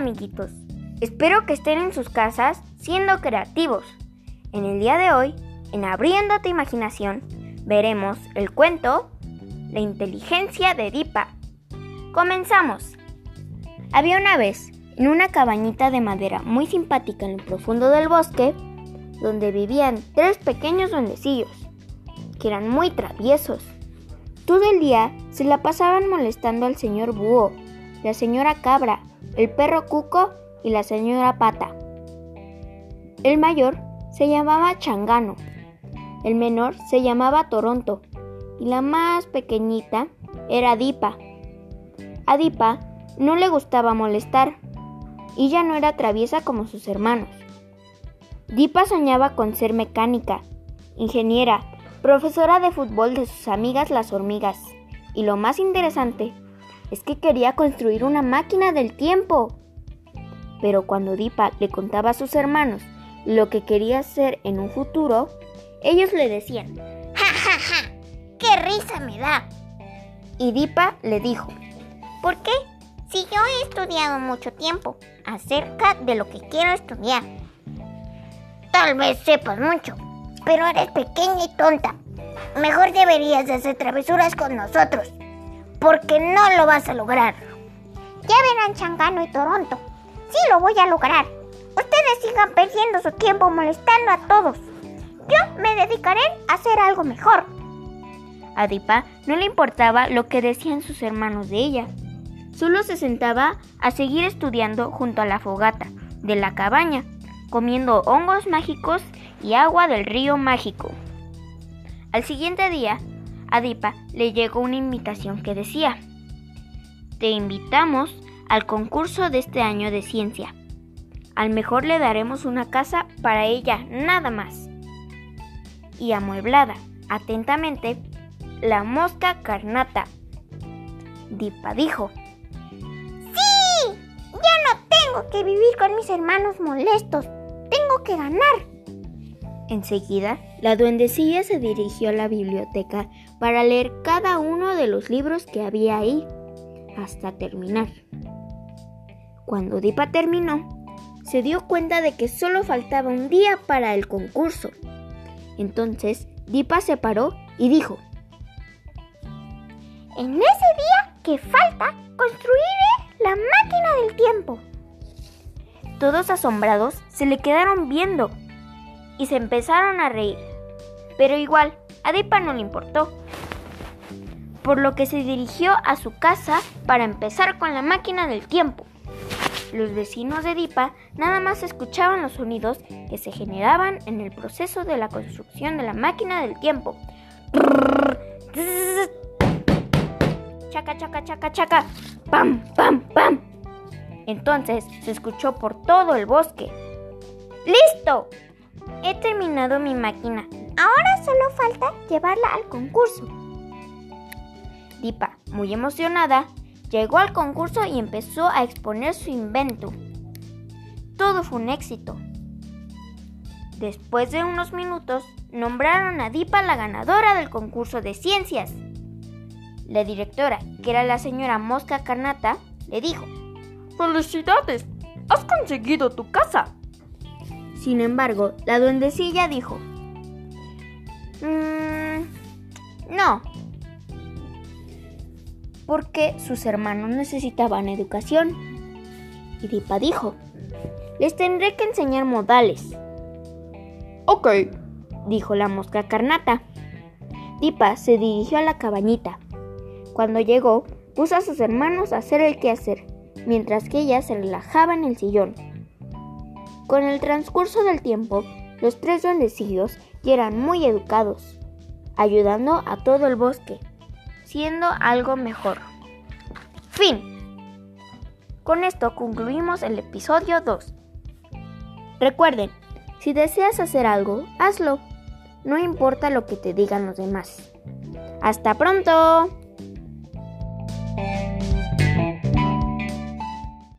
amiguitos, espero que estén en sus casas siendo creativos. En el día de hoy, en Abriendo tu imaginación, veremos el cuento La inteligencia de Dipa. Comenzamos. Había una vez, en una cabañita de madera muy simpática en lo profundo del bosque, donde vivían tres pequeños duendecillos, que eran muy traviesos. Todo el día se la pasaban molestando al señor Búho, la señora Cabra, el perro Cuco y la señora Pata. El mayor se llamaba Changano, el menor se llamaba Toronto y la más pequeñita era Dipa. A Dipa no le gustaba molestar y ya no era traviesa como sus hermanos. Dipa soñaba con ser mecánica, ingeniera, profesora de fútbol de sus amigas las hormigas y lo más interesante es que quería construir una máquina del tiempo. Pero cuando Dipa le contaba a sus hermanos lo que quería hacer en un futuro, ellos le decían, ¡Ja, ja, ja! ¡Qué risa me da! Y Dipa le dijo, ¿por qué? Si yo he estudiado mucho tiempo acerca de lo que quiero estudiar. Tal vez sepas mucho, pero eres pequeña y tonta. Mejor deberías de hacer travesuras con nosotros porque no lo vas a lograr. Ya verán Changano y Toronto. Sí lo voy a lograr. Ustedes sigan perdiendo su tiempo molestando a todos. Yo me dedicaré a hacer algo mejor. A Dipa no le importaba lo que decían sus hermanos de ella. Solo se sentaba a seguir estudiando junto a la fogata de la cabaña, comiendo hongos mágicos y agua del río mágico. Al siguiente día, a Dipa le llegó una invitación que decía, Te invitamos al concurso de este año de ciencia. Al mejor le daremos una casa para ella, nada más. Y amueblada, atentamente, la mosca carnata. Dipa dijo, ¡Sí! Ya no tengo que vivir con mis hermanos molestos. Tengo que ganar. Enseguida, la duendecilla se dirigió a la biblioteca para leer cada uno de los libros que había ahí, hasta terminar. Cuando Dipa terminó, se dio cuenta de que solo faltaba un día para el concurso. Entonces, Dipa se paró y dijo, En ese día que falta, construiré la máquina del tiempo. Todos asombrados se le quedaron viendo y se empezaron a reír. Pero igual, a Dipa no le importó, por lo que se dirigió a su casa para empezar con la máquina del tiempo. Los vecinos de Dipa nada más escuchaban los sonidos que se generaban en el proceso de la construcción de la máquina del tiempo. Chaca, chaca, chaca, chaca. Pam, pam, pam. Entonces se escuchó por todo el bosque. ¡Listo! He terminado mi máquina. Ahora solo falta llevarla al concurso. Dipa, muy emocionada, llegó al concurso y empezó a exponer su invento. Todo fue un éxito. Después de unos minutos, nombraron a Dipa la ganadora del concurso de ciencias. La directora, que era la señora Mosca Carnata, le dijo, ¡Felicidades! ¡Has conseguido tu casa! Sin embargo, la duendecilla dijo, mmm, no, porque sus hermanos necesitaban educación. Y Dipa dijo, les tendré que enseñar modales. Ok, dijo la mosca carnata. Dipa se dirigió a la cabañita. Cuando llegó, puso a sus hermanos a hacer el quehacer, mientras que ella se relajaba en el sillón. Con el transcurso del tiempo, los tres duendecillos ya eran muy educados, ayudando a todo el bosque, siendo algo mejor. Fin. Con esto concluimos el episodio 2. Recuerden, si deseas hacer algo, hazlo. No importa lo que te digan los demás. Hasta pronto.